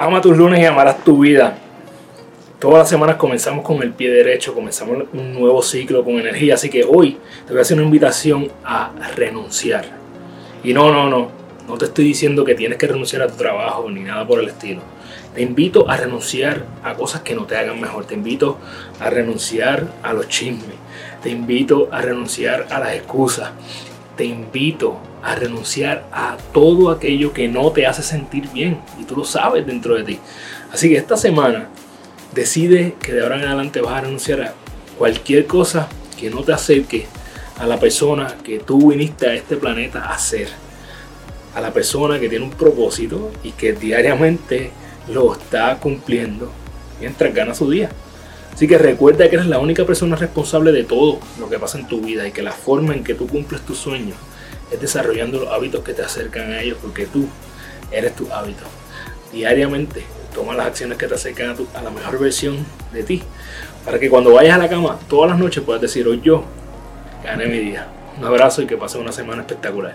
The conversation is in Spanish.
Ama tus lunes y amarás tu vida. Todas las semanas comenzamos con el pie derecho, comenzamos un nuevo ciclo con energía, así que hoy te voy a hacer una invitación a renunciar. Y no, no, no, no te estoy diciendo que tienes que renunciar a tu trabajo ni nada por el estilo. Te invito a renunciar a cosas que no te hagan mejor. Te invito a renunciar a los chismes. Te invito a renunciar a las excusas. Te invito a renunciar a todo aquello que no te hace sentir bien y tú lo sabes dentro de ti. Así que esta semana decide que de ahora en adelante vas a renunciar a cualquier cosa que no te acerque a la persona que tú viniste a este planeta a ser. A la persona que tiene un propósito y que diariamente lo está cumpliendo mientras gana su día. Así que recuerda que eres la única persona responsable de todo lo que pasa en tu vida y que la forma en que tú cumples tus sueños es desarrollando los hábitos que te acercan a ellos, porque tú eres tu hábito. Diariamente toma las acciones que te acercan a, a la mejor versión de ti, para que cuando vayas a la cama todas las noches puedas decir, hoy yo gané mi día. Un abrazo y que pases una semana espectacular.